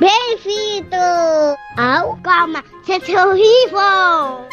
Bem-vindo ao Calma, Gente Horrível!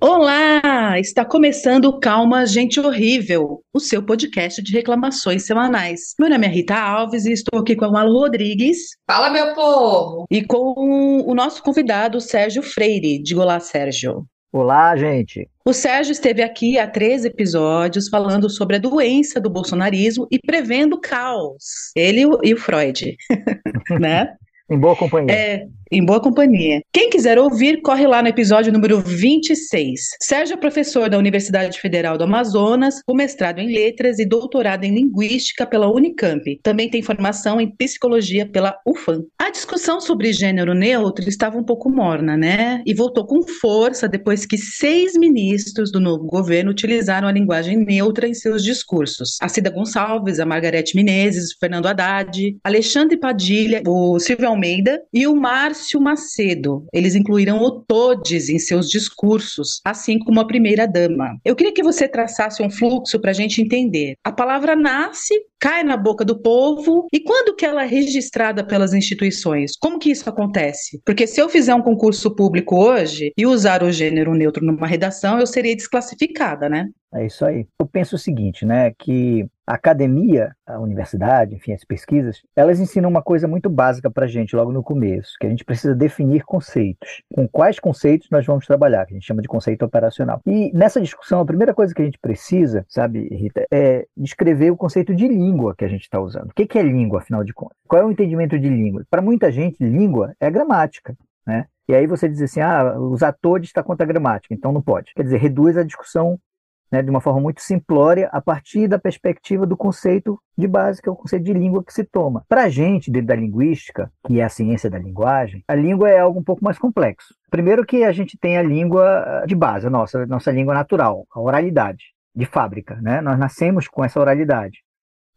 Olá! Está começando Calma Gente Horrível, o seu podcast de reclamações semanais. Meu nome é Rita Alves e estou aqui com o Malu Rodrigues. Fala, meu povo! E com o nosso convidado Sérgio Freire. Diga olá, Sérgio. Olá, gente. O Sérgio esteve aqui há três episódios falando sobre a doença do bolsonarismo e prevendo caos. Ele e o Freud, né? Em boa companhia. É, em boa companhia. Quem quiser ouvir, corre lá no episódio número 26. Sérgio é professor da Universidade Federal do Amazonas, com mestrado em letras e doutorado em linguística pela Unicamp. Também tem formação em psicologia pela UFAM. A discussão sobre gênero neutro estava um pouco morna, né? E voltou com força depois que seis ministros do novo governo utilizaram a linguagem neutra em seus discursos. A Cida Gonçalves, a Margarete Menezes, o Fernando Haddad, Alexandre Padilha, o Silvio Almeida e o Márcio Macedo. Eles incluíram o todes em seus discursos, assim como a primeira-dama. Eu queria que você traçasse um fluxo para a gente entender. A palavra nasce, cai na boca do povo, e quando que ela é registrada pelas instituições? Como que isso acontece? Porque se eu fizer um concurso público hoje e usar o gênero neutro numa redação, eu seria desclassificada, né? É isso aí. Eu penso o seguinte, né, que a academia, a universidade, enfim, as pesquisas, elas ensinam uma coisa muito básica para a gente logo no começo, que a gente precisa definir conceitos. Com quais conceitos nós vamos trabalhar, que a gente chama de conceito operacional. E nessa discussão, a primeira coisa que a gente precisa, sabe, Rita, é descrever o conceito de língua que a gente está usando. O que é língua, afinal de contas? Qual é o entendimento de língua? Para muita gente, língua é gramática, né? E aí você diz assim, ah, os atores está contra a gramática, então não pode. Quer dizer, reduz a discussão né, de uma forma muito simplória, a partir da perspectiva do conceito de base, que é o conceito de língua que se toma. Para a gente, dentro da linguística, que é a ciência da linguagem, a língua é algo um pouco mais complexo. Primeiro que a gente tem a língua de base, a nossa, nossa língua natural, a oralidade, de fábrica. Né? Nós nascemos com essa oralidade.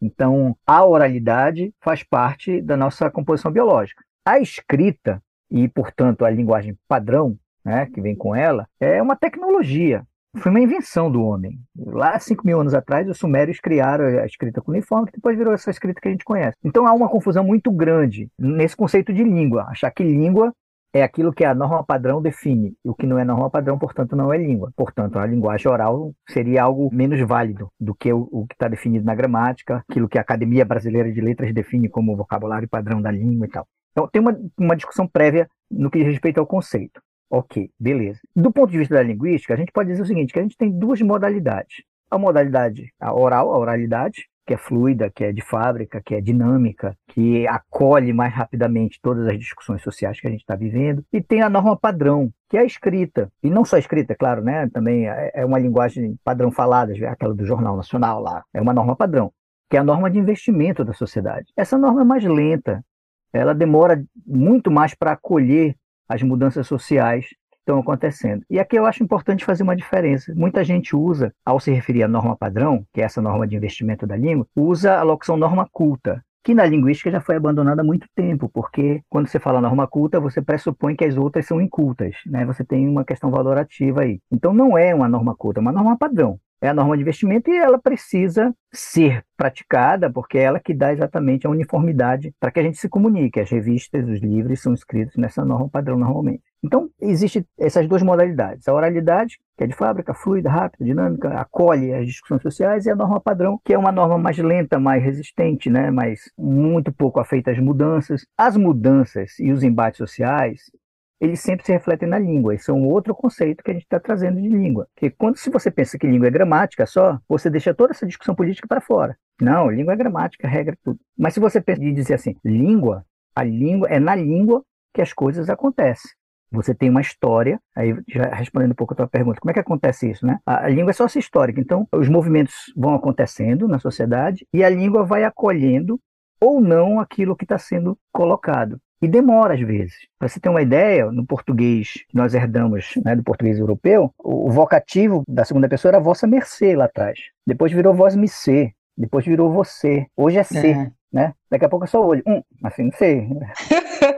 Então, a oralidade faz parte da nossa composição biológica. A escrita, e, portanto, a linguagem padrão, né, que vem com ela, é uma tecnologia foi uma invenção do homem. Lá, 5 mil anos atrás, os sumérios criaram a escrita cuneiforme, que depois virou essa escrita que a gente conhece. Então há uma confusão muito grande nesse conceito de língua. Achar que língua é aquilo que a norma padrão define. E o que não é norma padrão, portanto, não é língua. Portanto, a linguagem oral seria algo menos válido do que o, o que está definido na gramática, aquilo que a Academia Brasileira de Letras define como vocabulário padrão da língua e tal. Então, tem uma, uma discussão prévia no que diz respeito ao conceito. Ok, beleza. Do ponto de vista da linguística, a gente pode dizer o seguinte, que a gente tem duas modalidades. A modalidade a oral, a oralidade, que é fluida, que é de fábrica, que é dinâmica, que acolhe mais rapidamente todas as discussões sociais que a gente está vivendo. E tem a norma padrão, que é a escrita. E não só a escrita, é claro, né? Também é, é uma linguagem padrão falada, aquela do Jornal Nacional lá. É uma norma padrão, que é a norma de investimento da sociedade. Essa norma é mais lenta, ela demora muito mais para acolher as mudanças sociais que estão acontecendo. E aqui eu acho importante fazer uma diferença. Muita gente usa, ao se referir à norma padrão, que é essa norma de investimento da língua, usa a locução norma culta, que na linguística já foi abandonada há muito tempo, porque quando você fala norma culta, você pressupõe que as outras são incultas, né? Você tem uma questão valorativa aí. Então não é uma norma culta, é uma norma padrão é a norma de investimento e ela precisa ser praticada, porque é ela que dá exatamente a uniformidade para que a gente se comunique. As revistas, os livros são escritos nessa norma padrão normalmente. Então, existem essas duas modalidades. A oralidade, que é de fábrica, fluida, rápida, dinâmica, acolhe as discussões sociais, e a norma padrão, que é uma norma mais lenta, mais resistente, né? mas muito pouco afeita às mudanças. As mudanças e os embates sociais, eles sempre se refletem na língua. Isso é um outro conceito que a gente está trazendo de língua. Porque quando se você pensa que língua é gramática só, você deixa toda essa discussão política para fora. Não, língua é gramática, regra tudo. Mas se você pensa de dizer assim, língua, a língua é na língua que as coisas acontecem. Você tem uma história, aí já respondendo um pouco a tua pergunta, como é que acontece isso, né? A, a língua é só essa histórica, então os movimentos vão acontecendo na sociedade e a língua vai acolhendo ou não aquilo que está sendo colocado. E demora às vezes. Para você ter uma ideia, no português que nós herdamos né, do português europeu, o, vocativo da segunda pessoa era vossa mercê lá atrás. Depois virou vós me ser. Depois virou você. Hoje é ser. né? Daqui a pouco é só olho. Hum, assim, não sei.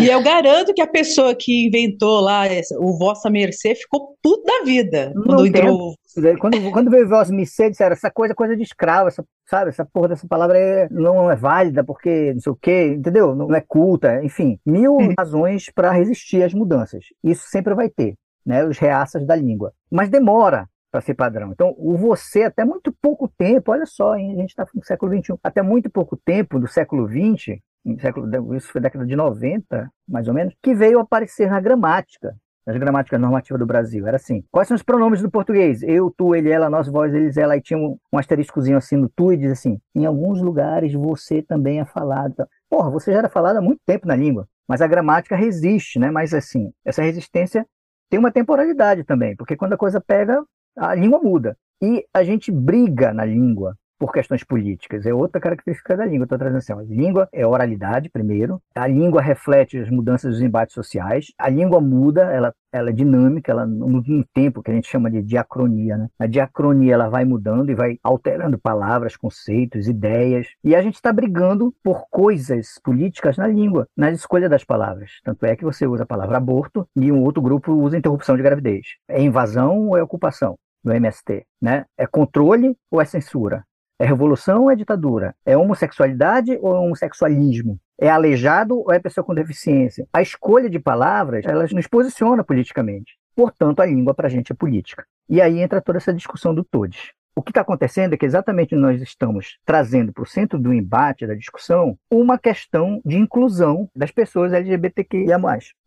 e eu garanto que a pessoa que inventou lá o Vossa Mercê ficou puta da vida quando entrou. Quando, quando veio o Vossa Mercê, disseram essa coisa é coisa de escravo, essa, sabe? Essa porra dessa palavra é, não é válida porque não sei o quê, entendeu? Não é culta, enfim. Mil hum. razões para resistir às mudanças. Isso sempre vai ter. Né, os reaças da língua. Mas demora, para ser padrão. Então, o você, até muito pouco tempo, olha só, hein, a gente está no século XXI, até muito pouco tempo do século XX, isso foi década de 90, mais ou menos, que veio aparecer na gramática, nas gramáticas normativas do Brasil. Era assim: quais são os pronomes do português? Eu, tu, ele, ela, nós, vós, eles, ela. E tinha um, um asteriscozinho assim no tu e diz assim: em alguns lugares você também é falado. Porra, você já era falado há muito tempo na língua, mas a gramática resiste, né? Mas assim, essa resistência tem uma temporalidade também, porque quando a coisa pega, a língua muda. E a gente briga na língua por questões políticas. É outra característica da língua, estou trazendo assim. A língua é oralidade, primeiro. A língua reflete as mudanças dos embates sociais. A língua muda, ela, ela é dinâmica, ela no, no tempo que a gente chama de diacronia. Né? A diacronia ela vai mudando e vai alterando palavras, conceitos, ideias. E a gente está brigando por coisas políticas na língua, na escolha das palavras. Tanto é que você usa a palavra aborto e um outro grupo usa interrupção de gravidez. É invasão ou é ocupação? no MST, né? É controle ou é censura? É revolução ou é ditadura? É homossexualidade ou é homossexualismo? É aleijado ou é pessoa com deficiência? A escolha de palavras, elas nos posiciona politicamente. Portanto, a língua para a gente é política. E aí entra toda essa discussão do todes. O que está acontecendo é que exatamente nós estamos trazendo para o centro do embate, da discussão, uma questão de inclusão das pessoas LGBTQIA+.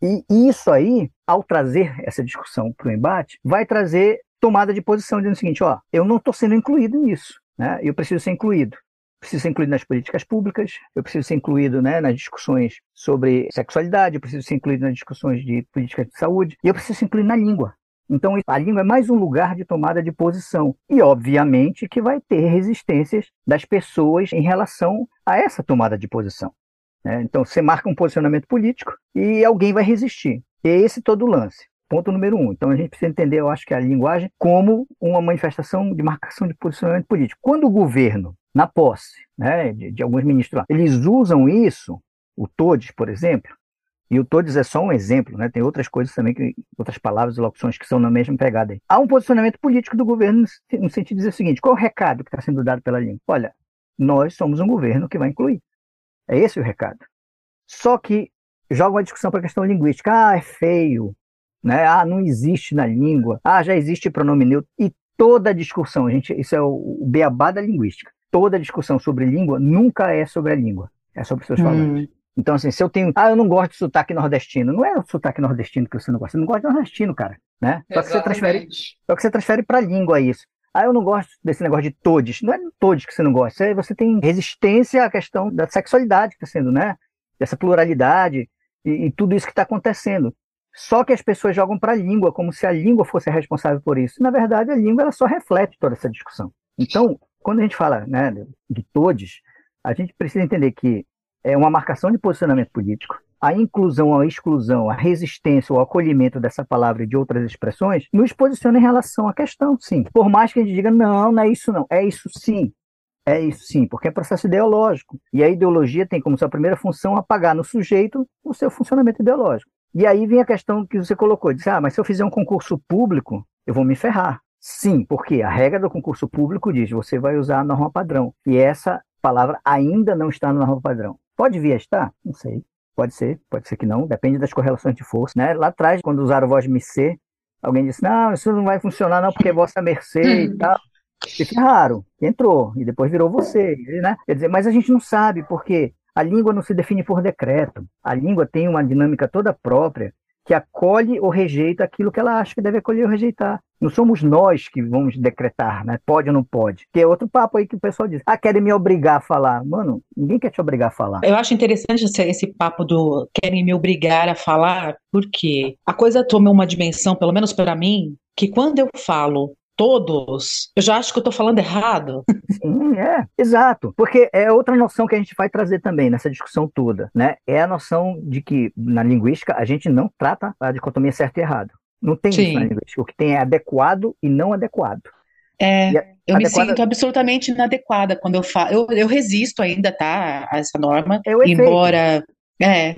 E isso aí, ao trazer essa discussão para o embate, vai trazer tomada de posição dizendo o seguinte: ó, eu não estou sendo incluído nisso. Né? Eu preciso ser incluído. Preciso ser incluído nas políticas públicas, eu preciso ser incluído né, nas discussões sobre sexualidade, eu preciso ser incluído nas discussões de política de saúde, e eu preciso ser incluído na língua. Então, a língua é mais um lugar de tomada de posição. E, obviamente, que vai ter resistências das pessoas em relação a essa tomada de posição. Né? Então, você marca um posicionamento político e alguém vai resistir. E é esse todo o lance. Ponto número um. Então a gente precisa entender, eu acho que a linguagem como uma manifestação de marcação de posicionamento político. Quando o governo, na posse né, de, de alguns ministros, eles usam isso, o TODES, por exemplo, e o TODES é só um exemplo, né? tem outras coisas também, que, outras palavras e locuções que são na mesma pegada. Aí. Há um posicionamento político do governo no sentido de dizer o seguinte: qual é o recado que está sendo dado pela língua? Olha, nós somos um governo que vai incluir. É esse o recado. Só que joga uma discussão para a questão linguística. Ah, é feio, né? Ah, não existe na língua. Ah, já existe pronome neutro. E toda discussão, gente, isso é o, o beabá da linguística. Toda discussão sobre língua nunca é sobre a língua, é sobre os seus hum. falantes. Então, assim, se eu tenho. Ah, eu não gosto de sotaque nordestino. Não é o sotaque nordestino que você não gosta. Você não gosta de nordestino, cara. Né? Só que você transfere, só que você transfere para a língua isso. Ah, eu não gosto desse negócio de todes. Não é todes que você não gosta. Você tem resistência à questão da sexualidade que está sendo, né? Dessa pluralidade e, e tudo isso que está acontecendo. Só que as pessoas jogam para a língua, como se a língua fosse responsável por isso. Na verdade, a língua ela só reflete toda essa discussão. Então, quando a gente fala né, de todes, a gente precisa entender que é uma marcação de posicionamento político. A inclusão, a exclusão, a resistência, o acolhimento dessa palavra e de outras expressões nos posiciona em relação à questão, sim. Por mais que a gente diga, não, não é isso não, é isso sim. É isso sim, porque é processo ideológico. E a ideologia tem como sua primeira função apagar no sujeito o seu funcionamento ideológico. E aí vem a questão que você colocou, diz, ah, mas se eu fizer um concurso público, eu vou me ferrar. Sim, porque a regra do concurso público diz, você vai usar a norma padrão. E essa palavra ainda não está na norma padrão. Pode vir a estar? Não sei. Pode ser, pode ser que não, depende das correlações de força. Né? Lá atrás, quando usaram voz mercê, alguém disse, não, isso não vai funcionar não, porque é vossa mercê e tal. E ferraram, entrou, e depois virou você, né? Quer dizer, mas a gente não sabe, porque a língua não se define por decreto. A língua tem uma dinâmica toda própria que acolhe ou rejeita aquilo que ela acha que deve acolher ou rejeitar. Não somos nós que vamos decretar, né? Pode ou não pode. Que é outro papo aí que o pessoal diz. Ah, querem me obrigar a falar. Mano, ninguém quer te obrigar a falar. Eu acho interessante esse, esse papo do querem me obrigar a falar, porque a coisa toma uma dimensão, pelo menos para mim, que quando eu falo todos, eu já acho que eu estou falando errado. Sim, é, exato. Porque é outra noção que a gente vai trazer também nessa discussão toda, né? É a noção de que na linguística a gente não trata a dicotomia certo e errado. Não tem Sim. isso na linguística. O que tem é adequado e não adequado. É, a- eu me adequada- sinto absolutamente inadequada quando eu falo. Eu, eu resisto ainda, tá, a essa norma, É embora. É,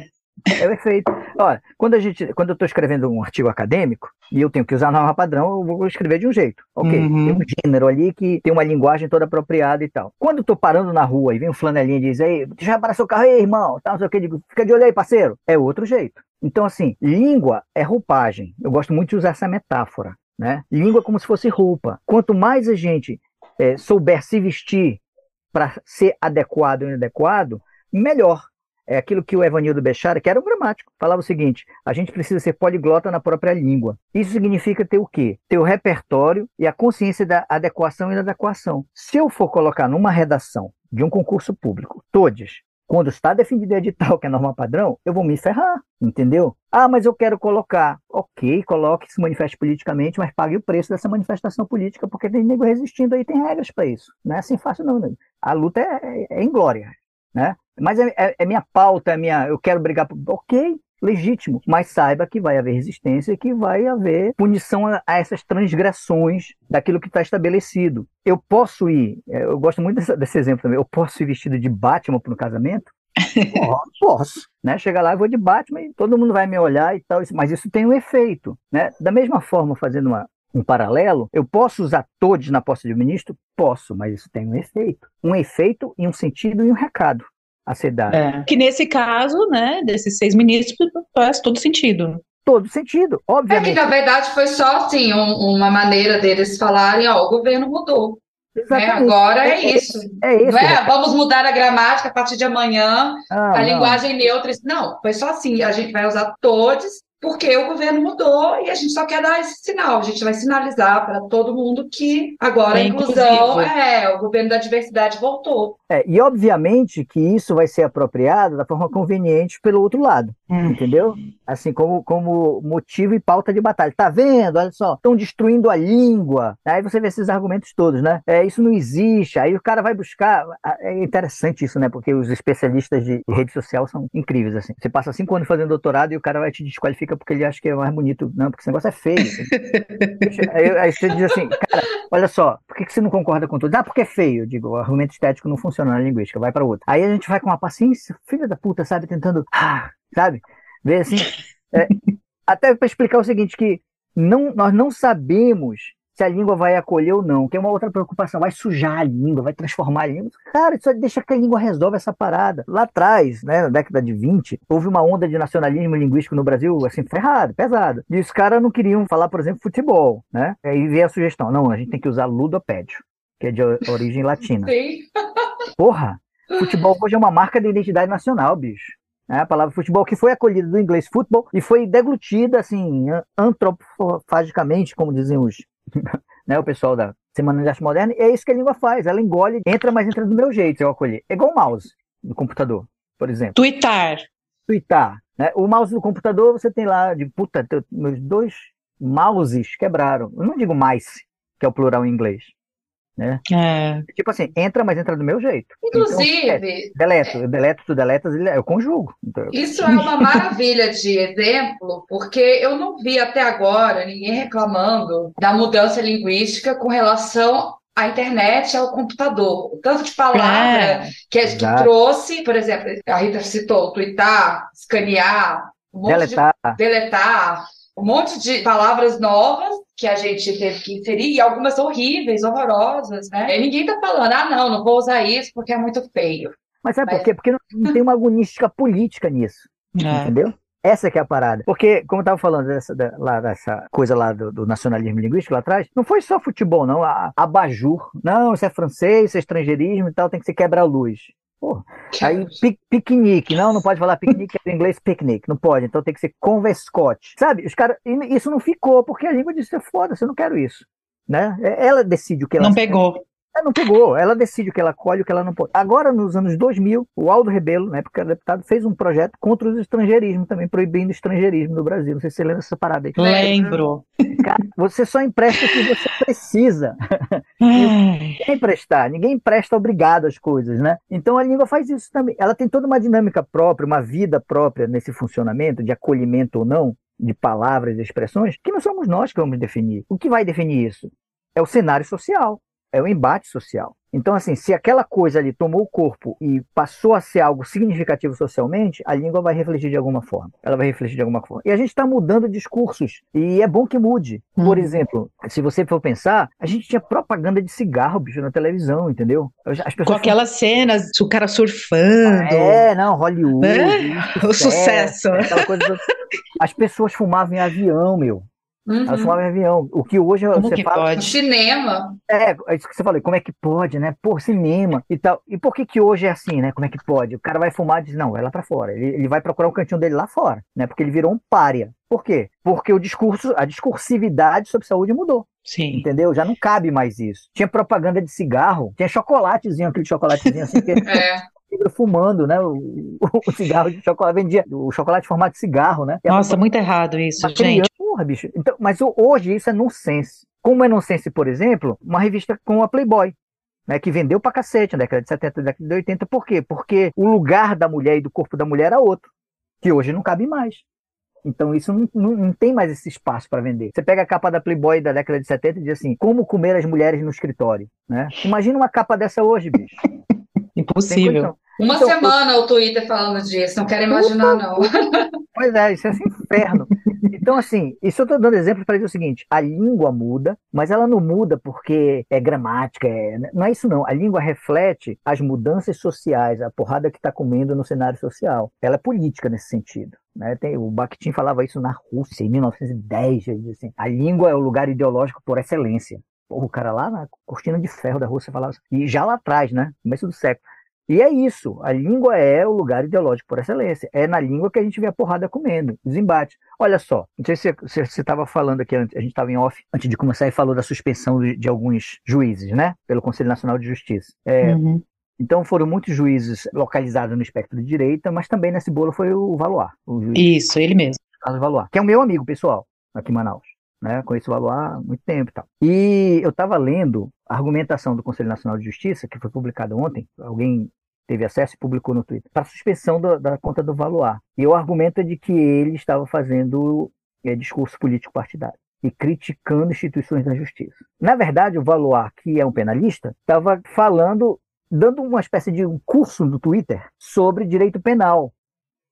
É o efeito. Olha, quando a gente, quando eu estou escrevendo um artigo acadêmico e eu tenho que usar a norma padrão, eu vou escrever de um jeito. Ok, Uhum. tem um gênero ali que tem uma linguagem toda apropriada e tal. Quando eu tô parando na rua e vem um flanelinha e diz, ei, eu parar seu carro aí, irmão, tal, não sei o que, digo, fica de olho aí, parceiro. É outro jeito. Então, assim, língua é roupagem. Eu gosto muito de usar essa metáfora, né? Língua é como se fosse roupa. Quanto mais a gente eh, souber se vestir para ser adequado ou inadequado, melhor. É aquilo que o Evanildo Bechara, que era um gramático, falava o seguinte: a gente precisa ser poliglota na própria língua. Isso significa ter o quê? Ter o repertório e a consciência da adequação e inadequação. Se eu for colocar numa redação de um concurso público, todos, quando está definido o edital, que é a norma padrão, eu vou me ferrar, entendeu? Ah, mas eu quero colocar. Ok, coloque, se manifeste politicamente, mas pague o preço dessa manifestação política, porque tem nego resistindo aí, tem regras para isso. Não é assim fácil, não, nego. A luta é, é, é inglória, né? Mas é, é- é minha pauta, é minha. Eu quero brigar por. Ok, legítimo. Mas saiba que vai haver resistência e que vai haver punição a, a essas transgressões daquilo que está estabelecido. Eu posso ir, eh, eu gosto muito dessa- desse exemplo também, eu posso ir vestido de Batman para um casamento? Posso, né? Chegar lá, eu vou de Batman e todo mundo vai me olhar e tal, mas isso tem um efeito, né? Da mesma forma, fazendo uma, um paralelo, eu posso usar todos na posse de ministro? Posso, mas isso tem um efeito. Um efeito e um sentido e um recado a ser dado. é. Que nesse caso, né, desses seis ministros, faz todo sentido. Todo sentido, É que, obviamente. na verdade, foi só, assim, um- uma maneira deles falarem, ó, o governo mudou, né? Agora é isso. É esse. Não é, vamos mudar a gramática a partir de amanhã, Não, a não. linguagem neutra. Não, foi só assim, a gente vai usar todos, porque o governo mudou e a gente só quer dar esse sinal. A gente vai sinalizar para todo mundo que agora É a inclusão, inclusivo. é, o governo da diversidade voltou. É, e obviamente que isso vai ser apropriado da forma conveniente pelo outro lado, Hum. entendeu? Assim, como, como motivo e pauta de batalha. Tá vendo? Olha só, estão destruindo a língua. Aí você vê esses argumentos todos, né? É, isso não existe. Aí o cara vai buscar. É interessante isso, né? Porque os especialistas de rede social são incríveis, assim. Você passa cinco anos fazendo doutorado e o cara vai te desqualifica porque ele acha que é mais bonito. Não, porque esse negócio é feio. aí, aí você diz assim, cara, olha só, por que, que você não concorda com tudo? Ah, porque é feio. Eu digo, o argumento estético não funciona na linguística, vai para outra. Aí a gente vai com uma paciência, filha da puta, sabe, tentando, ah, sabe, ver assim. é, até para explicar o seguinte, que não, nós não sabemos se a língua vai acolher ou não, que é uma outra preocupação, vai sujar a língua, vai transformar a língua. Cara, isso deixa que a língua resolve essa parada. Lá atrás, né, na década de 20, houve uma onda de nacionalismo linguístico no Brasil, assim, ferrado, pesado. E os caras não queriam falar, por exemplo, futebol, né? Aí veio a sugestão, não, a gente tem que usar ludopédio, que é de origem latina. Sim. Porra, futebol hoje é uma marca de identidade nacional, bicho. É a palavra futebol que foi acolhida do inglês futebol e foi deglutida assim an- antropofagicamente, como dizem os, né, o pessoal da Semana de Arte Moderna. E é isso que a língua faz. Ela engole, entra, mas entra do meu jeito, eu acolher. É igual o mouse no computador, por exemplo. Tuitar. Tweetar. Né? O mouse do computador você tem lá de puta, meus dois mouses quebraram. Eu não digo mice, que é o plural em inglês. Né? É. Tipo assim, entra, mas entra do meu jeito. Então, é, Inclusive, Deleto, eu deleto, tu deletas, ele- eu conjugo. Então, Isso é uma maravilha de exemplo, porque eu não vi até agora ninguém reclamando da mudança linguística com relação à internet e ao computador. O tanto de palavra É. que, que trouxe, por exemplo, a Rita citou, twittar, escanear, um deletar. de deletar, um monte de palavras novas que a gente teve que inserir, e algumas horríveis, horrorosas, né? E ninguém tá falando, ah, não, não vou usar isso porque é muito feio. Mas sabe por Mas- quê? Porque não, não tem uma agonística política nisso, É. entendeu? Essa que é a parada. Porque, como eu estava falando dessa, da- lá, dessa coisa lá do, do nacionalismo linguístico lá atrás, não foi só futebol, não. A, abajur. Não, isso é francês, isso é estrangeirismo e tal, tem que ser quebra-luz. Porra. Aí, pi- piquenique. Não, não pode falar piquenique, é em inglês picnic. Não pode, então tem que ser converscote. Sabe? Os caras. Isso não ficou, porque a língua disse: foda-se, eu não quero isso. Né? É- Ela decide o que ela Não pegou. Ela não pegou, ela decide o que ela colhe o que ela não pode. Agora, nos anos 2000, o Aldo Rebelo, na época era deputado, fez um projeto contra os estrangeirismos, também proibindo o estrangeirismo no Brasil. Não sei se você lembra dessa parada aí. Lembro. Cara, você só empresta o que você precisa. Ninguém emprestar, ninguém empresta obrigado as coisas, né? Então a língua faz isso também. Ela tem toda uma dinâmica própria, uma vida própria nesse funcionamento, de acolhimento ou não, de palavras e expressões, que não somos nós que vamos definir. O que vai definir isso? é o cenário social, é o embate social. Então, assim, se aquela coisa ali tomou o corpo e passou a ser algo significativo socialmente, a língua vai refletir de alguma forma. Ela vai refletir de alguma forma. E a gente está mudando discursos. E é bom que mude. Por Hum. exemplo, se você for pensar, a gente tinha propaganda de cigarro, bicho, na televisão, entendeu? As Com pessoas aquelas cenas, o cara surfando. É, não, Hollywood. É, o sucesso. aquela coisa do- As pessoas fumavam em avião, meu. Elas Uhum. fumavam em avião. O que hoje Como você que fala. Pode? cinema. É, é isso que você falou, como é que pode, né? Por cinema e tal. E por que que hoje é assim, né? Como é que pode? O cara vai fumar e diz, não, vai lá pra fora. Ele, ele vai procurar o cantinho dele lá fora, né? Porque ele virou um pária. Por quê? Porque o discurso, a discursividade sobre saúde mudou, Sim. entendeu? Já não cabe mais isso. Tinha propaganda de cigarro, tinha chocolatezinho, aquele chocolatezinho assim, que É. negro fumando, né? O, o cigarro de chocolate, vendia o chocolate em formato de cigarro, né? Nossa, muito errado isso, gente. porra, bicho. Então, mas ho- hoje isso é nonsense. Como é nonsense, por exemplo, uma revista com a Playboy, né, que vendeu pra cacete na década de 70, na década de 80. Por quê? Porque o lugar da mulher e do corpo da mulher era outro, que hoje não cabe mais. Então isso não, não, não tem mais esse espaço para vender. Você pega a capa da Playboy da década de 70 e diz assim, como comer as mulheres no escritório, né? Imagina uma capa dessa hoje, bicho. Impossível. Uma Então, semana o Twitter falando disso, não quero imaginar, não. Pois é, isso é esse inferno. Então, assim, isso eu estou dando exemplo para dizer o seguinte: a língua muda, mas ela não muda porque é gramática, é- não é isso não. A língua reflete as mudanças sociais, a porrada que está comendo no cenário social. Ela é política nesse sentido. Né? Tem, o Bakhtin falava isso na Rússia, em 1910. Ele dizia assim, a língua é o lugar ideológico por excelência. O cara lá na cortina de ferro da Rússia falava isso. E já lá atrás, né? Começo do século. E é isso. A língua é o lugar ideológico por excelência. É na língua que a gente vê a porrada comendo, os embates. Olha só, não sei se se você estava falando aqui, antes, a gente estava em off, antes de começar, e falou da suspensão de, de alguns juízes, né? Pelo Conselho Nacional de Justiça. É, Uhum. Então foram muitos juízes localizados no espectro de direita, mas também nesse bolo foi o Valois, o juiz Isso, ele mesmo. Carlos Valois, que é o meu amigo pessoal aqui em Manaus. Né? Conheço o Valois há muito tempo e tal. E eu estava lendo a argumentação do Conselho Nacional de Justiça, que foi publicada ontem, alguém teve acesso e publicou no Twitter, para suspensão da conta do Valois. E o argumento é de que ele estava fazendo é, discurso político partidário e criticando instituições da justiça. Na verdade, o Valois, que é um penalista, estava falando, dando uma espécie de um curso no Twitter sobre direito penal.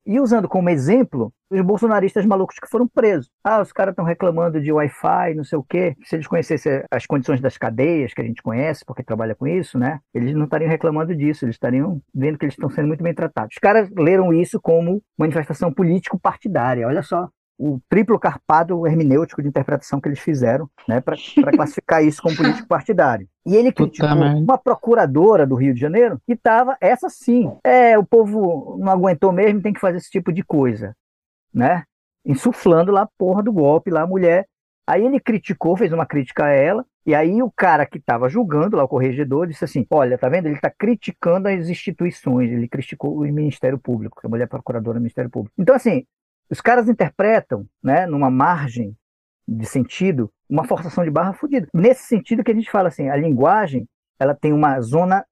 E usando como exemplo os bolsonaristas malucos que foram presos. Ah, os caras estão reclamando de Wi-Fi, não sei o quê. Se eles conhecessem as condições das cadeias que a gente conhece, porque trabalha com isso, né? Eles não estariam reclamando disso, eles estariam vendo que eles estão sendo muito bem tratados. Os caras leram isso como manifestação político-partidária. Olha só. O triplo carpado hermenêutico de interpretação que eles fizeram, né, para classificar isso como político partidário. E ele criticou uma procuradora do Rio de Janeiro que estava, essa sim, é, o povo não aguentou mesmo, tem que fazer esse tipo de coisa, né? Insuflando lá a porra do golpe, lá a mulher. Aí ele criticou, fez uma crítica a ela, e aí o cara que estava julgando, lá o corregedor, disse assim: Olha, tá vendo? Ele está criticando as instituições, ele criticou o Ministério Público, que a mulher é procuradora do Ministério Público. Então, assim, os caras interpretam, né, numa margem de sentido, uma forçação de barra fodida. Nesse sentido que a gente fala assim, a linguagem, ela tem uma zona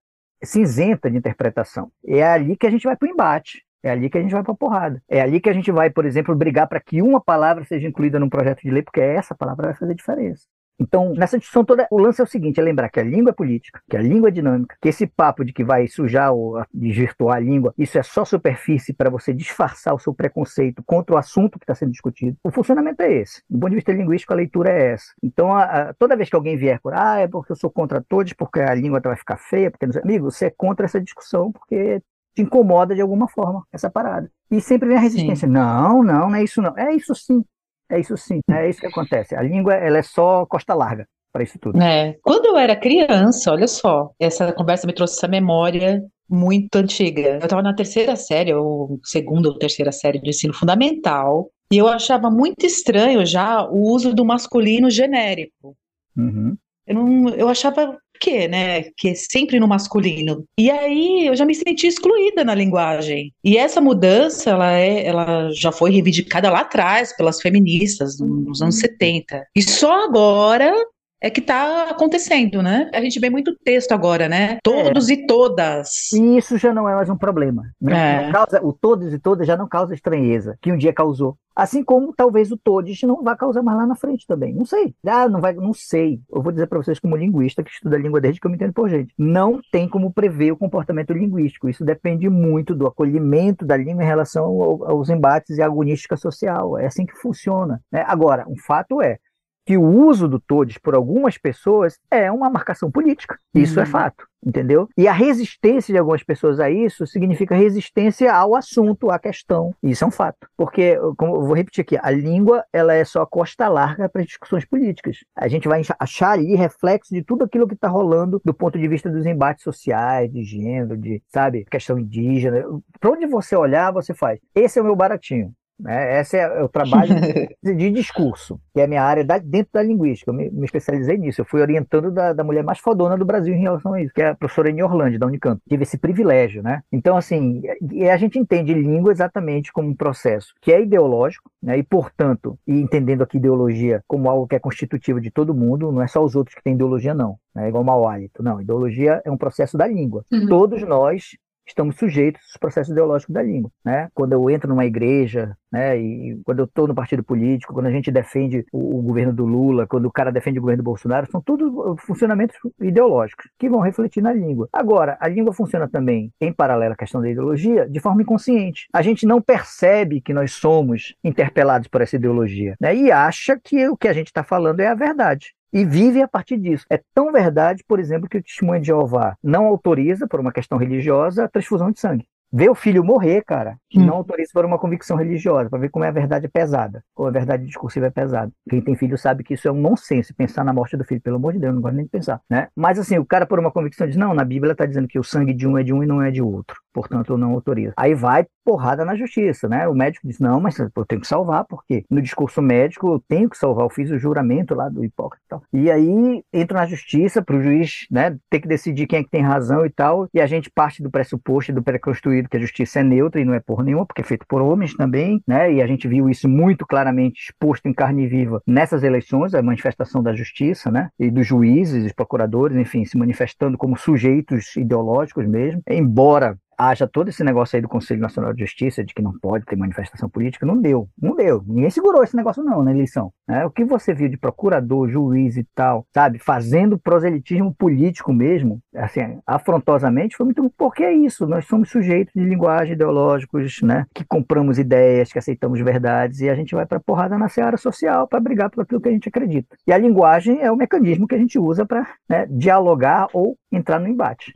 cinzenta de interpretação. É ali que a gente vai para o embate. É ali que a gente vai para porrada. É ali que a gente vai, por exemplo, brigar para que uma palavra seja incluída num projeto de lei, porque essa palavra vai fazer diferença. Então, nessa discussão toda, o lance é o seguinte: é lembrar que a língua é política, que a língua é dinâmica, que esse papo de que vai sujar ou desvirtuar a língua, isso é só superfície para você disfarçar o seu preconceito contra o assunto que está sendo discutido. O funcionamento é esse. Do ponto de vista linguístico, a leitura é essa. Então, a, a, toda vez que alguém vier por, ah, é porque eu sou contra todos, porque a língua vai ficar feia, porque. Amigo, você é contra essa discussão porque te incomoda de alguma forma essa parada. E sempre vem a resistência. Sim. Não, não, não é isso não. É isso sim. É isso sim, é isso que acontece. A língua ela é só costa larga para isso tudo. É. Quando eu era criança, olha só, essa conversa me trouxe essa memória muito antiga. Eu estava na terceira série, ou segunda ou terceira série do ensino fundamental, e eu achava muito estranho já o uso do masculino genérico. Uhum. Eu, não, eu achava que, né, que é sempre no masculino. E aí eu já me senti excluída na linguagem. E essa mudança, ela, é, ela já foi reivindicada lá atrás pelas feministas, nos anos 70. E só agora é que está acontecendo, né? A gente vê muito texto agora, né? Todos é. e todas. E isso já não é mais um problema. Né? É. Causa, o todos e todas já não causa estranheza, que um dia causou. Assim como talvez o todes não vá causar mais lá na frente também. Não sei. Ah, não vai, não sei. Eu vou dizer para vocês como linguista que estuda a língua desde que eu me entendo por gente. Não tem como prever o comportamento linguístico. Isso depende muito do acolhimento da língua em relação aos embates e à agonística social. É assim que funciona. Né? Agora, um fato é que o uso do todes por algumas pessoas é uma marcação política. Isso é uhum. é fato, entendeu? E a resistência de algumas pessoas a isso significa resistência ao assunto, à questão. Isso é um fato. Porque, como eu vou repetir aqui, a língua ela é só costa larga para discussões políticas. A gente vai achar ali reflexo de tudo aquilo que está rolando do ponto de vista dos embates sociais, de gênero, de, sabe, questão indígena. Para onde você olhar, você faz. Esse é o meu baratinho. Né? Esse é o trabalho de discurso, que é a minha área da, dentro da linguística. Eu me, me, especializei nisso. Eu fui orientando da, da, mulher mais fodona do Brasil em relação a isso, que é a professora Eni Orlando, da Unicamp. Tive esse privilégio, né? Então, assim, e a gente entende língua exatamente como um processo que é ideológico, né? E, portanto, e entendendo aqui ideologia como algo que é constitutivo de todo mundo, não é só os outros que têm ideologia, não. É igual mau hálito. Não, ideologia é um processo da língua. Uhum. Todos nós estamos sujeitos aos processos ideológicos da língua. Né? Quando eu entro numa igreja, né, e quando eu estou no partido político, quando a gente defende o, o, governo do Lula, quando o cara defende o governo do Bolsonaro, são tudo funcionamentos ideológicos que vão refletir na língua. Agora, a língua funciona também, em paralelo à questão da ideologia, de forma inconsciente. A gente não percebe que nós somos interpelados por essa ideologia né, e acha que o que a gente está falando é a verdade e vive a partir disso. É tão verdade, por exemplo, que o testemunho de Jeová não autoriza, por uma questão religiosa, a transfusão de sangue ver o filho morrer, cara, que hum. não autoriza por uma convicção religiosa, para ver como é a verdade é pesada, como a verdade discursiva é pesada. Quem tem filho sabe que isso é um nonsense, pensar na morte do filho, pelo amor de Deus, não gosto nem de pensar, né? Mas assim, o cara por uma convicção diz, não, na Bíblia está dizendo que o sangue de um é de um e não é de outro, portanto eu não autorizo. Aí vai porrada na justiça, né? O médico diz, não, mas eu tenho que salvar, porque no discurso médico eu tenho que salvar, eu fiz o juramento lá do hipócrita e tal. E aí entra na justiça para o juiz, né, ter que decidir quem é que tem razão e tal, e a gente parte do pressuposto, do pré-construído que a justiça é neutra e não é por nenhuma, porque é feito por homens também, né? E a gente viu isso muito claramente exposto em carne viva nessas eleições, a manifestação da justiça, né? E dos juízes, dos procuradores, enfim, se manifestando como sujeitos ideológicos mesmo, embora haja todo esse negócio aí do Conselho Nacional de Justiça de que não pode ter manifestação política, não deu, não deu. Ninguém segurou esse negócio não na eleição. Né? O que você viu de procurador, juiz e tal, sabe, fazendo proselitismo político mesmo, assim, afrontosamente, foi muito porque é isso. Nós somos sujeitos de linguagem ideológicos, né, que compramos ideias, que aceitamos verdades e a gente vai para porrada na seara social para brigar por aquilo que a gente acredita. E a linguagem é o mecanismo que a gente usa para né, dialogar ou entrar no embate.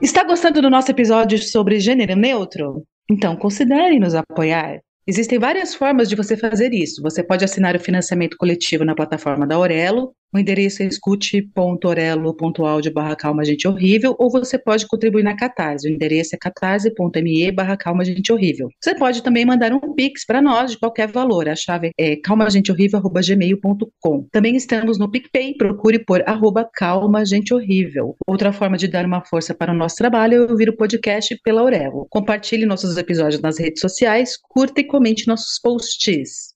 Está gostando do nosso episódio sobre gênero neutro? Então considere nos apoiar. Existem várias formas de você fazer isso. Você pode assinar o financiamento coletivo na plataforma da Aurelo, o endereço é escute.orelo.audio barra calma gente horrível, ou você pode contribuir na Catarse. O endereço é catarse.me barra calma gente horrível. Você pode também mandar um pix para nós de qualquer valor. A chave é calmagentehorrível.gmail.com. Também estamos no PicPay, procure por arroba calma gente horrível. Outra forma de dar uma força para o nosso trabalho é ouvir o podcast pela Aurelo. Compartilhe nossos episódios nas redes sociais, curta e comente nossos posts.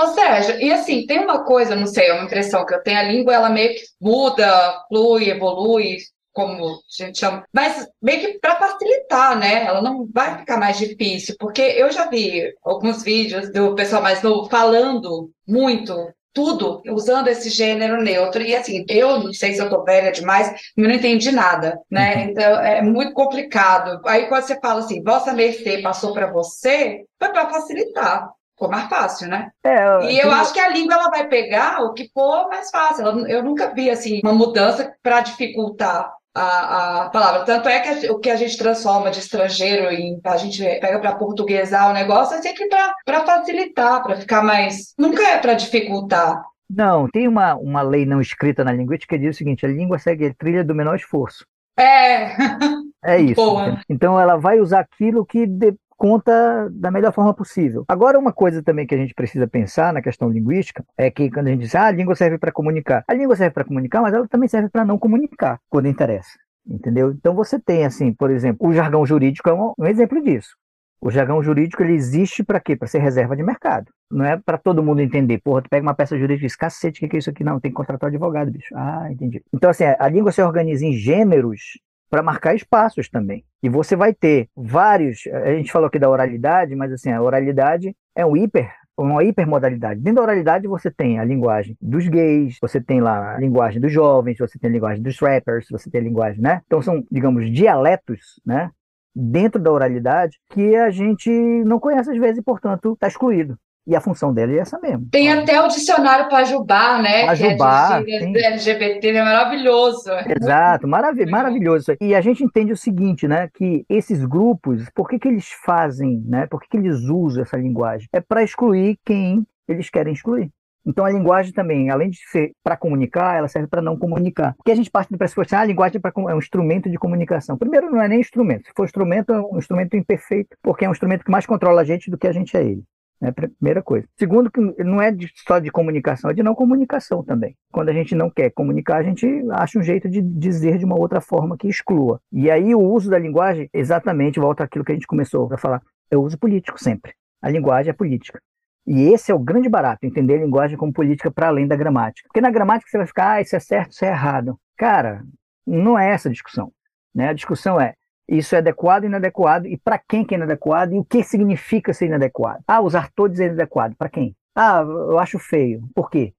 Ô, Sérgio, e assim, tem uma coisa, não sei, é uma impressão que eu tenho, a língua ela meio que muda, flui, evolui, como a gente chama, mas meio que para facilitar, né? Ela não vai ficar mais difícil, porque eu já vi alguns vídeos do pessoal mais novo falando muito tudo usando esse gênero neutro. E assim, eu não sei se eu tô velha demais, eu não entendi nada, né? Uhum. Então é muito complicado. Aí quando você fala assim, vossa mercê passou para você, foi para facilitar ficou mais fácil, né? É, e eu acho que a língua ela vai pegar o que for mais fácil. Eu nunca vi assim uma mudança para dificultar a, a palavra. Tanto é que a, o que a gente transforma de estrangeiro em a gente pega para portuguesar o negócio é sempre para facilitar, para ficar mais. Nunca é para dificultar. Não, tem uma, uma lei não escrita na linguística que diz o seguinte: a língua segue a trilha do menor esforço. É. É isso. Boa. Então ela vai usar aquilo que de, conta da melhor forma possível. Agora, uma coisa também que a gente precisa pensar na questão linguística é que quando a gente diz, ah, a língua serve para comunicar. A língua serve para comunicar, mas ela também serve para não comunicar quando interessa. Entendeu? Então você tem, assim, por exemplo, o jargão jurídico é um, um exemplo disso. O jargão jurídico ele existe para quê? Para ser reserva de mercado. Não é para todo mundo entender. Porra, tu pega uma peça jurídica e diz, cacete, o que é isso aqui? Não, tem que contratar um advogado, bicho. Ah, entendi. Então, assim, a língua se organiza em gêneros para marcar espaços também. E você vai ter vários. A gente falou aqui da oralidade, mas assim, a oralidade é um hiper uma hipermodalidade. Dentro da oralidade você tem a linguagem dos gays, você tem lá a linguagem dos jovens, você tem a linguagem dos rappers, você tem a linguagem, né? Então são, digamos, dialetos, né? Dentro da oralidade que a gente não conhece às vezes e, portanto, está excluído. E a função dele é essa mesmo. Tem até o dicionário Pajubá, né? Pajubá, que é de LGBT, é maravilhoso. Exato, marav maravilhoso. E a gente entende o seguinte, né? Que esses grupos, por que, que eles fazem, né? Por que, que eles usam essa linguagem? É para excluir quem eles querem excluir. Então a linguagem também, além de ser para comunicar, ela serve para não comunicar. Porque a gente parte do pressuposto, ah, a linguagem é, é um instrumento de comunicação. Primeiro, não é nem instrumento. Se for instrumento, é um instrumento imperfeito, porque é um instrumento que mais controla a gente do que a gente é ele. É primeira coisa. Segundo, que não é só de comunicação, é de não comunicação também. Quando a gente não quer comunicar, a gente acha um jeito de dizer de uma outra forma que exclua. E aí o uso da linguagem, exatamente, volta àquilo que a gente começou a falar. É uso político sempre. A linguagem é política. E esse é o grande barato, entender a linguagem como política para além da gramática. Porque na gramática você vai ficar, ah, isso é certo, isso é errado. Cara, não é essa a discussão. Né? A discussão é, isso é adequado e inadequado, e para quem que é inadequado, e o que significa ser inadequado. Ah, usar todos é inadequado, para quem? Ah, eu acho feio. Por quê?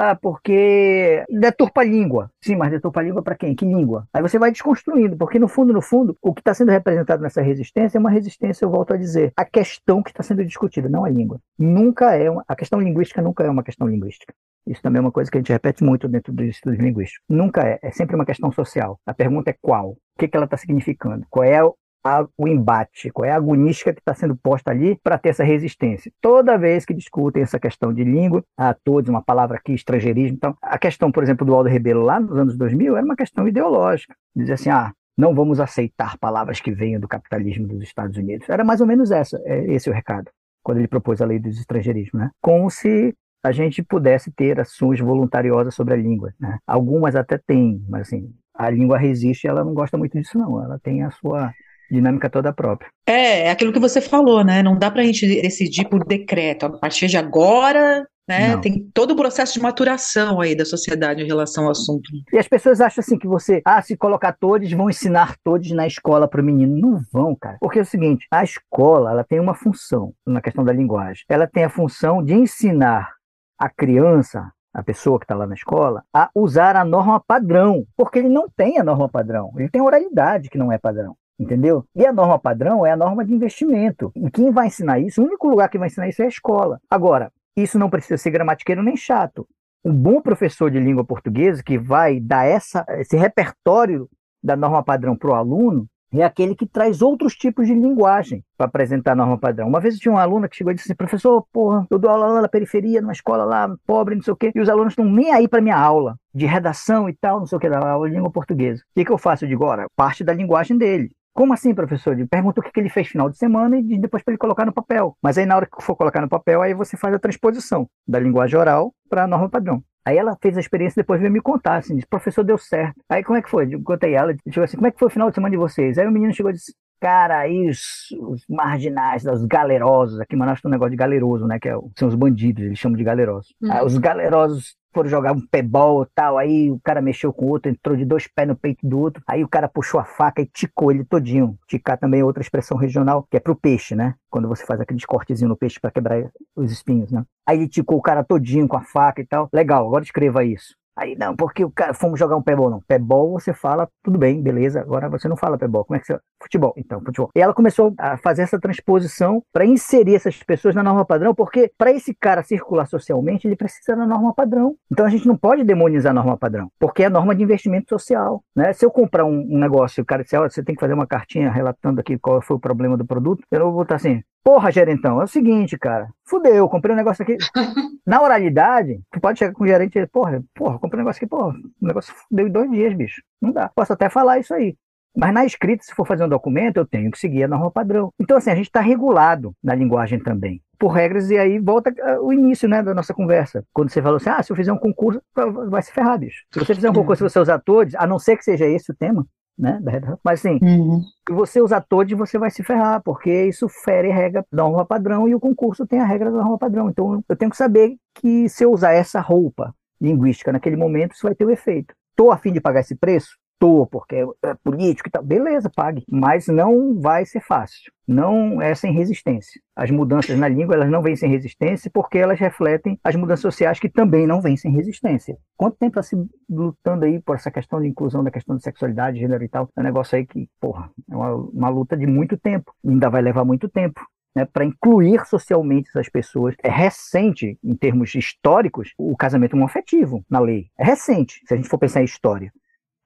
Ah, porque deturpa a língua. Sim, mas deturpa a língua para quem? Que língua? Aí você vai desconstruindo, porque no fundo, no fundo, o que está sendo representado nessa resistência é uma resistência, eu volto a dizer, a questão que está sendo discutida, não a língua. Nunca é uma, a questão linguística nunca é uma questão linguística. Isso também é uma coisa que a gente repete muito dentro dos estudos linguísticos. Nunca é, é sempre uma questão social. A pergunta é qual? O que, que ela está significando? Qual é a, o embate, qual é a agonística que está sendo posta ali para ter essa resistência. Toda vez que discutem essa questão de língua, a todos, uma palavra aqui, estrangeirismo, então, a questão, por exemplo, do Aldo Rebelo lá nos anos 2000 era uma questão ideológica. Dizer assim, ah, não vamos aceitar palavras que venham do capitalismo dos Estados Unidos. Era mais ou menos essa, é, esse o recado, quando ele propôs a lei dos estrangeirismos, né? Como se a gente pudesse ter ações voluntariosas sobre a língua, né? Algumas até tem, mas assim, a língua resiste e ela não gosta muito disso não, ela tem a sua dinâmica toda própria. É, é aquilo que você falou, né? Não dá para a gente decidir por decreto. A partir de agora, né? Não. Tem todo o processo de maturação aí da sociedade em relação ao assunto. E as pessoas acham assim que você, ah, se colocar todos, vão ensinar todos na escola para o menino. Não vão, cara. Porque é o seguinte, a escola, ela tem uma função na questão da linguagem. Ela tem a função de ensinar a criança a pessoa que está lá na escola, a usar a norma padrão, porque ele não tem a norma padrão, ele tem oralidade que não é padrão. Entendeu? E a norma padrão é a norma de investimento. E quem vai ensinar isso, o único lugar que vai ensinar isso é a escola. Agora, isso não precisa ser gramatiqueiro nem chato. Um bom professor de língua portuguesa que vai dar essa, esse repertório da norma padrão para o aluno é aquele que traz outros tipos de linguagem para apresentar a norma padrão. Uma vez eu tinha uma aluna que chegou e disse assim, professor, porra, eu dou aula lá na periferia, numa escola lá, pobre, não sei o quê, e os alunos estão nem aí para minha aula de redação e tal, não sei o que, da aula de língua portuguesa. O que, que eu faço? Eu digo, ora, parte da linguagem dele. Como assim, professor? Ele pergunta o que, ele fez final de semana e depois para ele colocar no papel. Mas aí, na hora que for colocar no papel, aí você faz a transposição da linguagem oral para a norma padrão. Aí ela fez a experiência depois veio me contar, assim, disse, professor, deu certo. Aí como é que foi? Eu contei ela, chegou assim, como é que foi o final de semana de vocês? Aí o menino chegou e disse, cara, aí os, os marginais, os galerosos, aqui em Manaus tem um negócio de galeroso, né, que é, são os bandidos, eles chamam de galerosos. Uhum. Aí os galerosos foram jogar um pebol e tal, aí o cara mexeu com o outro, entrou de dois pés no peito do outro, aí o cara puxou a faca e ticou ele todinho. Ticar também é outra expressão regional, que é pro peixe, né? Quando você faz aquele cortezinho no peixe para quebrar os espinhos, né? Aí ele ticou o cara todinho com a faca e tal. Legal, agora escreva isso. Aí não, porque o cara, fomos jogar um pebol, não. Pebol você fala, tudo bem, beleza. Agora você não fala pebol. Como é que você. Futebol, então, futebol. E ela começou a fazer essa transposição para inserir essas pessoas na norma padrão, porque para esse cara circular socialmente, ele precisa da norma padrão. Então a gente não pode demonizar a norma padrão, porque é a norma de investimento social. Né? Se eu comprar um, um negócio, o cara disser, olha, você tem que fazer uma cartinha relatando aqui qual foi o problema do produto, eu não vou botar assim, Porra, gerentão, é o seguinte, cara. Fudeu, comprei um negócio aqui. Na oralidade, tu pode chegar com o gerente e porra, porra, comprei um negócio aqui, porra, o negócio fudeu em dois dias, bicho. Não dá. Posso até falar isso aí. Mas na escrita, se for fazer um documento, eu tenho que seguir a norma padrão. Então, assim, a gente está regulado na linguagem também, por regras, e aí volta ah, o início né, da nossa conversa. Quando você falou assim, ah, se eu fizer um concurso, vai se ferrar, bicho. Se você fizer um concurso você usar todos, a não ser que seja esse o tema, né? Mas assim, uhum. se você usar todos, você vai se ferrar, porque isso fere a regra da norma padrão e o concurso tem a regra da norma padrão. Então eu tenho que saber que se eu usar essa roupa linguística naquele momento, isso vai ter o um efeito. Estou afim de pagar esse preço? Estou, porque é político e tal. Beleza, pague. Mas não vai ser fácil. Não é sem resistência. As mudanças na língua, elas não vêm sem resistência porque elas refletem as mudanças sociais que também não vêm sem resistência. Quanto tempo está se lutando aí por essa questão de inclusão, da questão de sexualidade, gênero e tal? É um negócio aí que, porra, é uma, uma luta de muito tempo. Ainda vai levar muito tempo né, para incluir socialmente essas pessoas. É recente, em termos históricos, o casamento homoafetivo na lei. É recente, se a gente for pensar em história.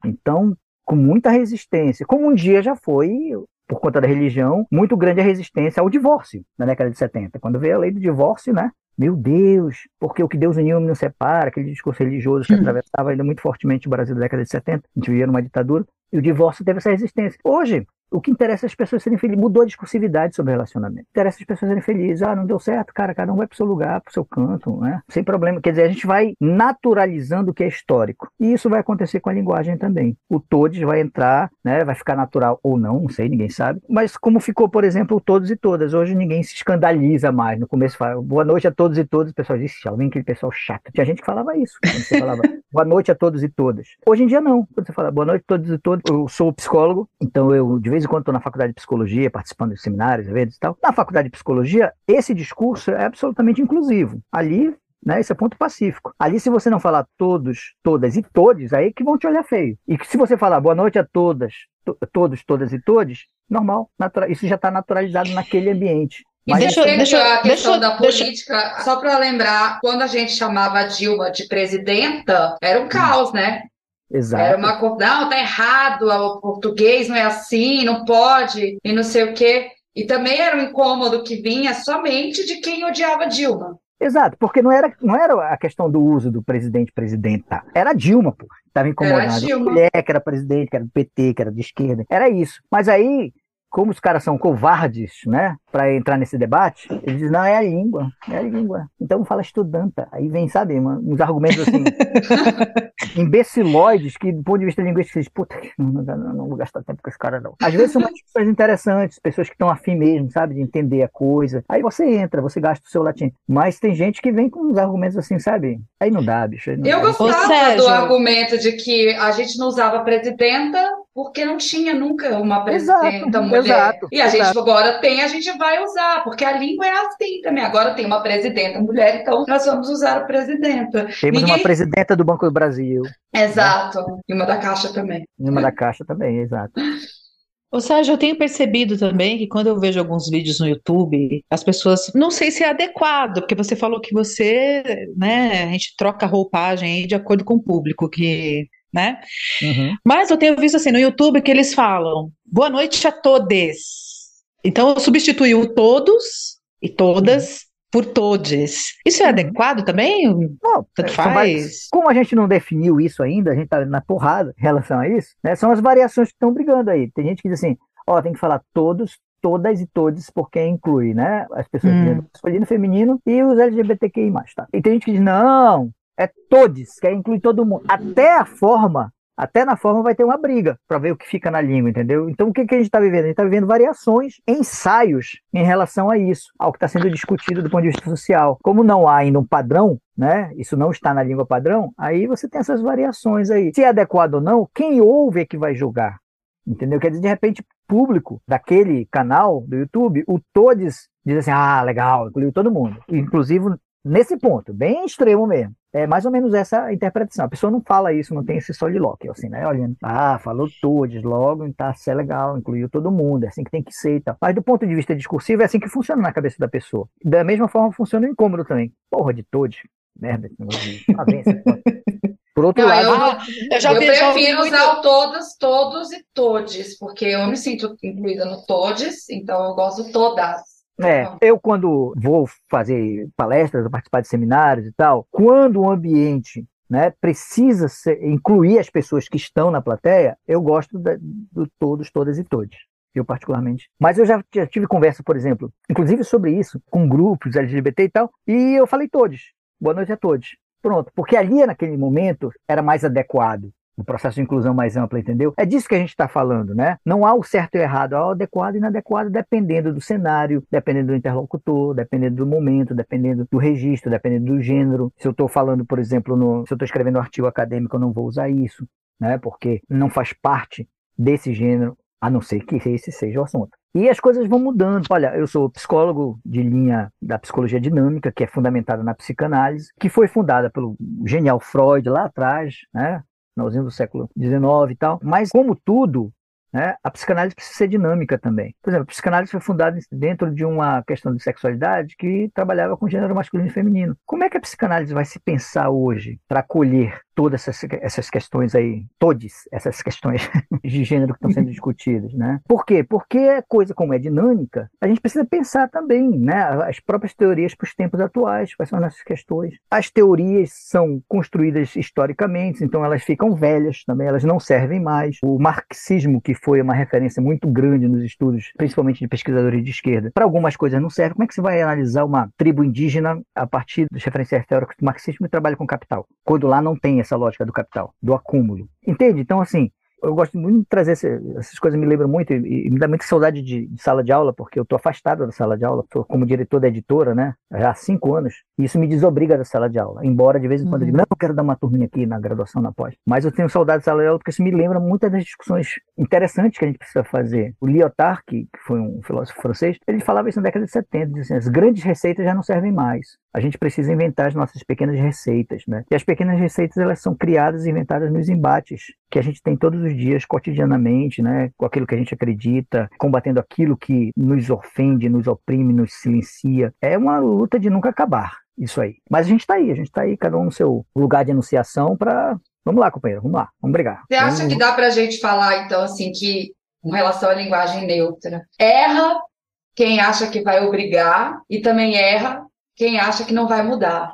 Então, com muita resistência, como um dia já foi, por conta da religião, muito grande a resistência ao divórcio na década de 70. Quando veio a lei do divórcio, né? Meu Deus, porque o que Deus uniu não separa, aquele discurso religioso que atravessava ainda muito fortemente o Brasil da década de 70, a gente vivia numa ditadura, e o divórcio teve essa resistência. Hoje, o que interessa é as pessoas serem felizes. Mudou a discursividade sobre relacionamento. Interessa as pessoas serem felizes. Ah, não deu certo, cara, cada um vai pro seu lugar, pro seu canto, né? Sem problema. Quer dizer, a gente vai naturalizando o que é histórico. E isso vai acontecer com a linguagem também. O todos vai entrar, né? Vai ficar natural ou não, não sei, ninguém sabe. Mas como ficou, por exemplo, o todos e todas. Hoje ninguém se escandaliza mais. No começo fala, boa noite a todos e todas. O pessoal diz, já vem aquele pessoal chato. Tinha gente que falava isso. Você falava, boa noite a todos e todas. Hoje em dia não. Quando você fala, boa noite a todos e todas. Eu sou psicólogo, então eu, de vez em quando, estou na faculdade de psicologia, participando de seminários, eventos e tal. Na faculdade de psicologia, esse discurso é absolutamente inclusivo. Ali né? Esse é ponto pacífico. Ali, se você não falar todos, todas e todes, aí que vão te olhar feio. E se você falar boa noite a todas, to todos, todas e todes, normal. Isso já está naturalizado naquele ambiente. Mas deixa, deixa, a questão deixa, da política, deixa... só para lembrar, quando a gente chamava a Dilma de presidenta, era um caos, né? Exato. Era uma coisa, não, tá errado, o português não é assim, não pode, e não sei o quê. E também era um incômodo que vinha somente de quem odiava Dilma. Exato, porque não era, não era a questão do uso do presidente-presidenta. Era Dilma, pô. Estava incomodado. Era a mulher que era presidente, que era do PT, que era de esquerda. Era isso. Mas aí, como os caras são covardes, né? para entrar nesse debate, ele diz, não, é a língua, é a língua. Então fala estudanta. Aí vem, sabe, uns argumentos assim, imbecilóides, que do ponto de vista linguístico, você diz, puta, não, não, não, vou gastar tempo com esse cara, não. Às vezes são discussões interessantes, pessoas que estão afim mesmo, sabe, de entender a coisa. Aí você entra, você gasta o seu latim. Mas tem gente que vem com uns argumentos assim, sabe? Aí não dá, bicho. Não Eu dá. gostava do argumento de que a gente não usava presidenta porque não tinha nunca uma presidenta exato, mulher. Exato, e a gente exato. agora tem, a gente vai usar, porque a língua é assim também. Agora tem uma presidenta mulher, então nós vamos usar a presidenta. Temos Ninguém... uma presidenta do Banco do Brasil. Exato. Né? E uma da Caixa também. E uma da Caixa também, exato. Ô Sérgio, eu tenho percebido também que quando eu vejo alguns vídeos no YouTube, as pessoas, não sei se é adequado, porque você falou que você, né, a gente troca roupagem aí de acordo com o público que, né? Uhum. Mas eu tenho visto assim no YouTube que eles falam: "Boa noite a todos". Então eu substituí o todos e todas por todes. Isso é uhum. adequado também? Não, Tanto é, faz? Como a gente não definiu isso ainda, a gente tá na porrada em relação a isso, né? São as variações que estão brigando aí. Tem gente que diz assim, ó, tem que falar todos, todas e todes, porque inclui, né? As pessoas hum. masculino, feminino e os LGBTQI+, tá? E tem gente que diz, não, é todes, quer incluir todo mundo. Até a forma até na forma vai ter uma briga para ver o que fica na língua, entendeu? Então o que, que a gente está vivendo? A gente está vivendo variações, ensaios em relação a isso, ao que está sendo discutido do ponto de vista social. Como não há ainda um padrão, né? Isso não está na língua padrão, aí você tem essas variações aí. Se é adequado ou não, quem ouve é que vai julgar. Entendeu? Quer dizer, de repente, público daquele canal do YouTube, o todos diz assim: ah, legal, incluiu todo mundo. Inclusive nesse ponto, bem extremo mesmo. É mais ou menos essa interpretação. A pessoa não fala isso, não tem esse soliloquio, assim, né? Olhando, ah, falou todos, logo, tá, é legal, incluiu todo mundo, é assim que tem que ser e tal. Mas do ponto de vista discursivo, é assim que funciona na cabeça da pessoa. Da mesma forma, funciona o incômodo também. Porra de todos, merda, Por outro não, lado, eu, ah, eu, já eu prefiro usar muito... o todos, todos e todes, porque eu me sinto incluída no todes, então eu gosto todas. É, eu quando vou fazer palestras, participar de seminários e tal, quando o ambiente né, precisa ser, incluir as pessoas que estão na plateia, eu gosto do todos, todas e todos. Eu particularmente. Mas eu já, já tive conversa, por exemplo, inclusive sobre isso, com grupos LGBT e tal, e eu falei todos. Boa noite a todos. Pronto, porque ali naquele momento era mais adequado. O processo de inclusão mais ampla, entendeu? É disso que a gente está falando, né? Não há o certo e o errado, há o adequado e inadequado, dependendo do cenário, dependendo do interlocutor, dependendo do momento, dependendo do registro, dependendo do gênero. Se eu estou falando, por exemplo, no, se eu estou escrevendo um artigo acadêmico, eu não vou usar isso, né? Porque não faz parte desse gênero, a não ser que esse seja o assunto. E as coisas vão mudando. Olha, eu sou psicólogo de linha da psicologia dinâmica, que é fundamentada na psicanálise, que foi fundada pelo genial Freud lá atrás, né? Finalzinho do século XIX e tal. Mas, como tudo, né, a psicanálise precisa ser dinâmica também. Por exemplo, a psicanálise foi fundada dentro de uma questão de sexualidade que trabalhava com gênero masculino e feminino. Como é que a psicanálise vai se pensar hoje para acolher todas essas, essas questões aí, todas essas questões de gênero que estão sendo discutidas, né? Por quê? Porque a coisa como é dinâmica, a gente precisa pensar também, né? As próprias teorias para os tempos atuais, quais são essas questões. As teorias são construídas historicamente, então elas ficam velhas também, elas não servem mais. O marxismo, que foi uma referência muito grande nos estudos, principalmente de pesquisadores de esquerda, para algumas coisas não serve. Como é que você vai analisar uma tribo indígena a partir dos referenciais teóricos do marxismo e trabalha com capital? Quando lá não tem essa lógica do capital, do acúmulo. Entende? Então, assim, eu gosto muito de trazer esse, essas coisas, me lembram muito e, e me dá muita saudade de, de, sala de aula, porque eu estou afastado da sala de aula, estou como diretor da editora, né, já há cinco anos, e isso me desobriga da sala de aula, embora de vez em quando uhum. eu diga, não, eu quero dar uma turminha aqui na graduação, na pós, mas eu tenho saudade da sala de aula porque isso me lembra muitas das discussões interessantes que a gente precisa fazer. O Lyotard, que, que foi um filósofo francês, ele falava isso na década de 70, dizia assim, as grandes receitas já não servem mais, a gente precisa inventar as nossas pequenas receitas, né, e as pequenas receitas elas são criadas e inventadas nos embates que a gente tem todos os dias, cotidianamente, né, com aquilo que a gente acredita, combatendo aquilo que nos ofende, nos oprime, nos silencia. É uma luta de nunca acabar, isso aí. Mas a gente está aí, a gente está aí, cada um no seu lugar de enunciação para. Vamos lá, companheiro, vamos lá, vamos brigar. Você vamos... acha que dá para a gente falar, então, assim, que com relação à linguagem neutra, erra quem acha que vai obrigar e também erra quem acha que não vai mudar.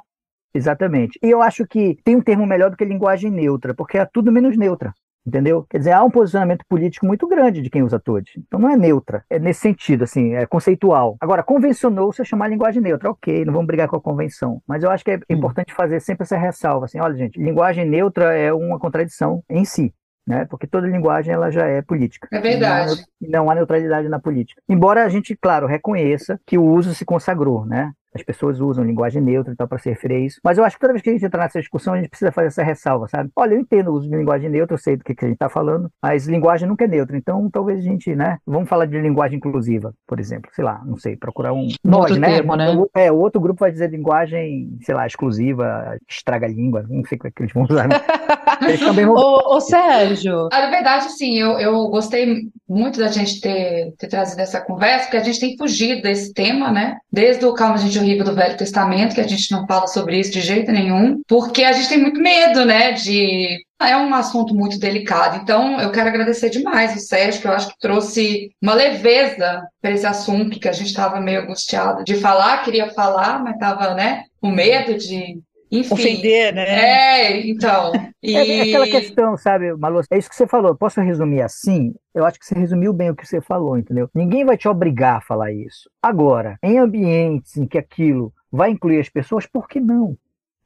Exatamente. E eu acho que tem um termo melhor do que linguagem neutra, porque é tudo menos neutra. Entendeu? Quer dizer, há um posicionamento político muito grande de quem usa todos. Então não é neutra, é nesse sentido, assim, é conceitual. Agora, convencionou-se a chamar linguagem neutra, ok, não vamos brigar com a convenção. Mas eu acho que é importante fazer sempre essa ressalva, assim, olha, gente, linguagem neutra é uma contradição em si. Né? Porque toda linguagem ela já é política. É verdade. Não há, não há neutralidade na política. Embora a gente, claro, reconheça que o uso se consagrou, né? As pessoas usam linguagem neutra e tal para se referir a isso. Mas eu acho que toda vez que a gente entrar nessa discussão, a gente precisa fazer essa ressalva, sabe? Olha, eu entendo o uso de linguagem neutra, eu sei do que, que a gente está falando, mas linguagem nunca é neutra. Então, talvez a gente, né? Vamos falar de linguagem inclusiva, por exemplo. Sei lá, não sei, procurar um. Nós, outro né? Termo, né? É, o outro grupo vai dizer linguagem, sei lá, exclusiva, estraga a língua, não sei é que eles vão usar. Eles também vão... ô, ô, Sérgio. Na verdade, sim, eu, eu gostei muito da gente ter, ter trazido essa conversa, porque a gente tem fugido desse tema, né? Desde o Calma Gente Horrível do Velho Testamento Testamento, que a gente não fala sobre isso de jeito nenhum, porque a gente tem muito medo, né, de é um assunto muito delicado. Então, eu quero agradecer demais o Sérgio, que eu acho que trouxe uma leveza para esse assunto que a gente estava meio angustiado de falar, queria falar, mas estava, né, com medo de enfim. Ofender, né? É, então. E... É, é, aquela questão, sabe, Malu? É isso que você falou. Posso resumir assim? Eu acho que você resumiu bem o que você falou, entendeu? Ninguém vai te obrigar a falar isso. Agora, em ambientes em que aquilo vai incluir as pessoas, por que não?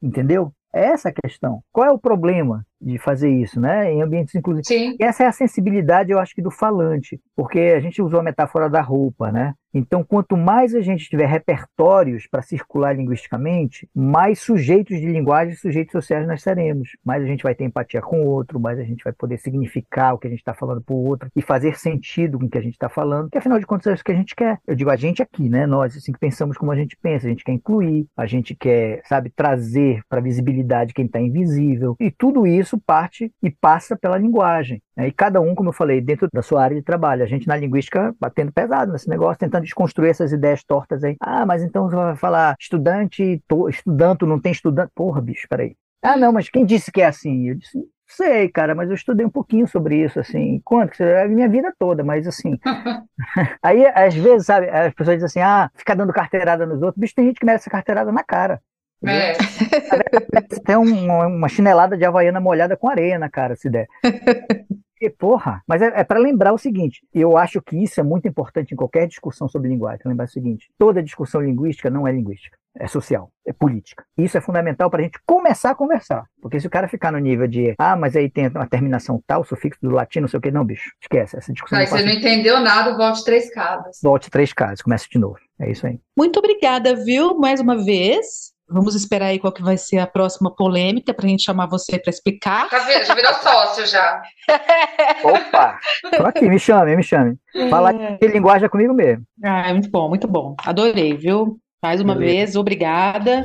Entendeu? É essa a questão. Qual é o problema de fazer isso, né? Em ambientes inclusivos. Sim. Essa é a sensibilidade, eu acho que do falante, porque a gente usou a metáfora da roupa, né? Então, quanto mais a gente tiver repertórios para circular linguisticamente, mais sujeitos de linguagem e sujeitos sociais nós seremos. Mais a gente vai ter empatia com o outro, mais a gente vai poder significar o que a gente está falando para o outro e fazer sentido com o que a gente está falando, que afinal de contas é isso que a gente quer. Eu digo a gente aqui, né? Nós, assim, que pensamos como a gente pensa, a gente quer incluir, a gente quer, sabe, trazer para visibilidade quem está invisível. E tudo isso parte e passa pela linguagem. Né? E cada um, como eu falei, dentro da sua área de trabalho. A gente na linguística batendo pesado nesse negócio, tentando desconstruir essas ideias tortas aí. Ah, mas então você vai falar estudante, to, estudante, não tem estudante. Porra, bicho, peraí. Ah, não, mas quem disse que é assim? Eu disse, sei, cara, mas eu estudei um pouquinho sobre isso, assim. Quanto? A minha vida toda, mas assim. aí, às vezes, sabe, as pessoas dizem assim, ah, ficar dando carteirada nos outros. Bicho, tem gente que merece carteirada na cara. É. Tem uma, uma chinelada de havaiana molhada com areia na cara, se der. E, porra, mas é, é para lembrar o seguinte: eu acho que isso é muito importante em qualquer discussão sobre linguagem. Lembrar o seguinte: toda discussão linguística não é linguística. é social, é política. Isso é fundamental para a gente começar a conversar. Porque se o cara ficar no nível de, ah, mas aí tem uma terminação tal, sufixo do latim, não sei o que, não, bicho, esquece. Essa discussão. Aí você não entendeu nada, volte três casas. Volte três casas, comece de novo. É isso aí. Muito obrigada, viu, mais uma vez. Vamos esperar aí qual que vai ser a próxima polêmica para a gente chamar você para explicar. Já, vir, já virou sócio já. Opa! Tô aqui, me chame, me chame. Fala que linguagem é comigo mesmo. Ah, muito bom, muito bom. Adorei, viu? Mais uma Beleza. vez, obrigada.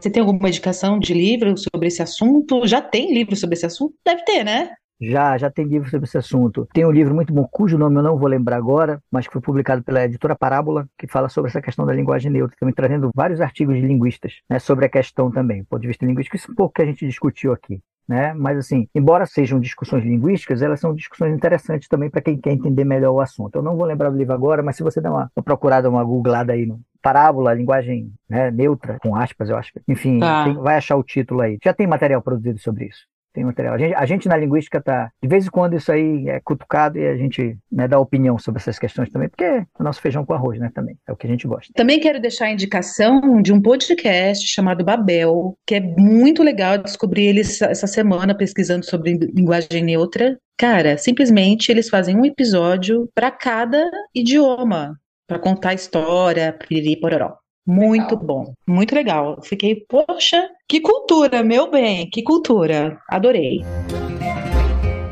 Você tem alguma indicação de livro sobre esse assunto? Já tem livro sobre esse assunto? Deve ter, né? Já, já tem livro sobre esse assunto. Tem um livro muito bom, cujo nome eu não vou lembrar agora, mas que foi publicado pela editora Parábola, que fala sobre essa questão da linguagem neutra, também trazendo vários artigos de linguistas né, sobre a questão também, do ponto de vista linguístico. Isso é um pouco que a gente discutiu aqui. Né? Mas, assim, embora sejam discussões linguísticas, elas são discussões interessantes também para quem quer entender melhor o assunto. Eu não vou lembrar do livro agora, mas se você der uma, uma procurada, uma googlada aí no parábola, linguagem né, neutra, com aspas, eu acho. Enfim, tá. tem, vai achar o título aí. Já tem material produzido sobre isso tem material. A gente, a gente na linguística está, de vez em quando isso aí é cutucado e a gente né, dá opinião sobre essas questões também, porque é o nosso feijão com arroz, né, também, é o que a gente gosta. Também quero deixar a indicação de um podcast chamado Babel, que é muito legal, descobrir eles essa semana pesquisando sobre linguagem neutra. Cara, simplesmente eles fazem um episódio para cada idioma, para contar a história, piriri, pororó. Muito legal. bom, muito legal. Fiquei, poxa, que cultura, meu bem, que cultura. Adorei.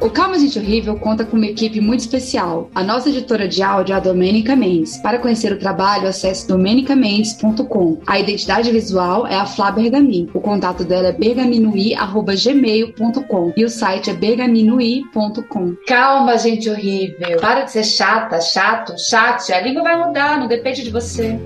O Calma Gente Horrível conta com uma equipe muito especial. A nossa editora de áudio é a Domênica Mendes. Para conhecer o trabalho, acesse domenicamendes.com. A identidade visual é a Flá Bergamin. O contato dela é bergaminui.gmail.com e o site é bergaminui.com. Calma, gente horrível. Para de ser chata, chato, chat. A língua vai mudar, não depende de você.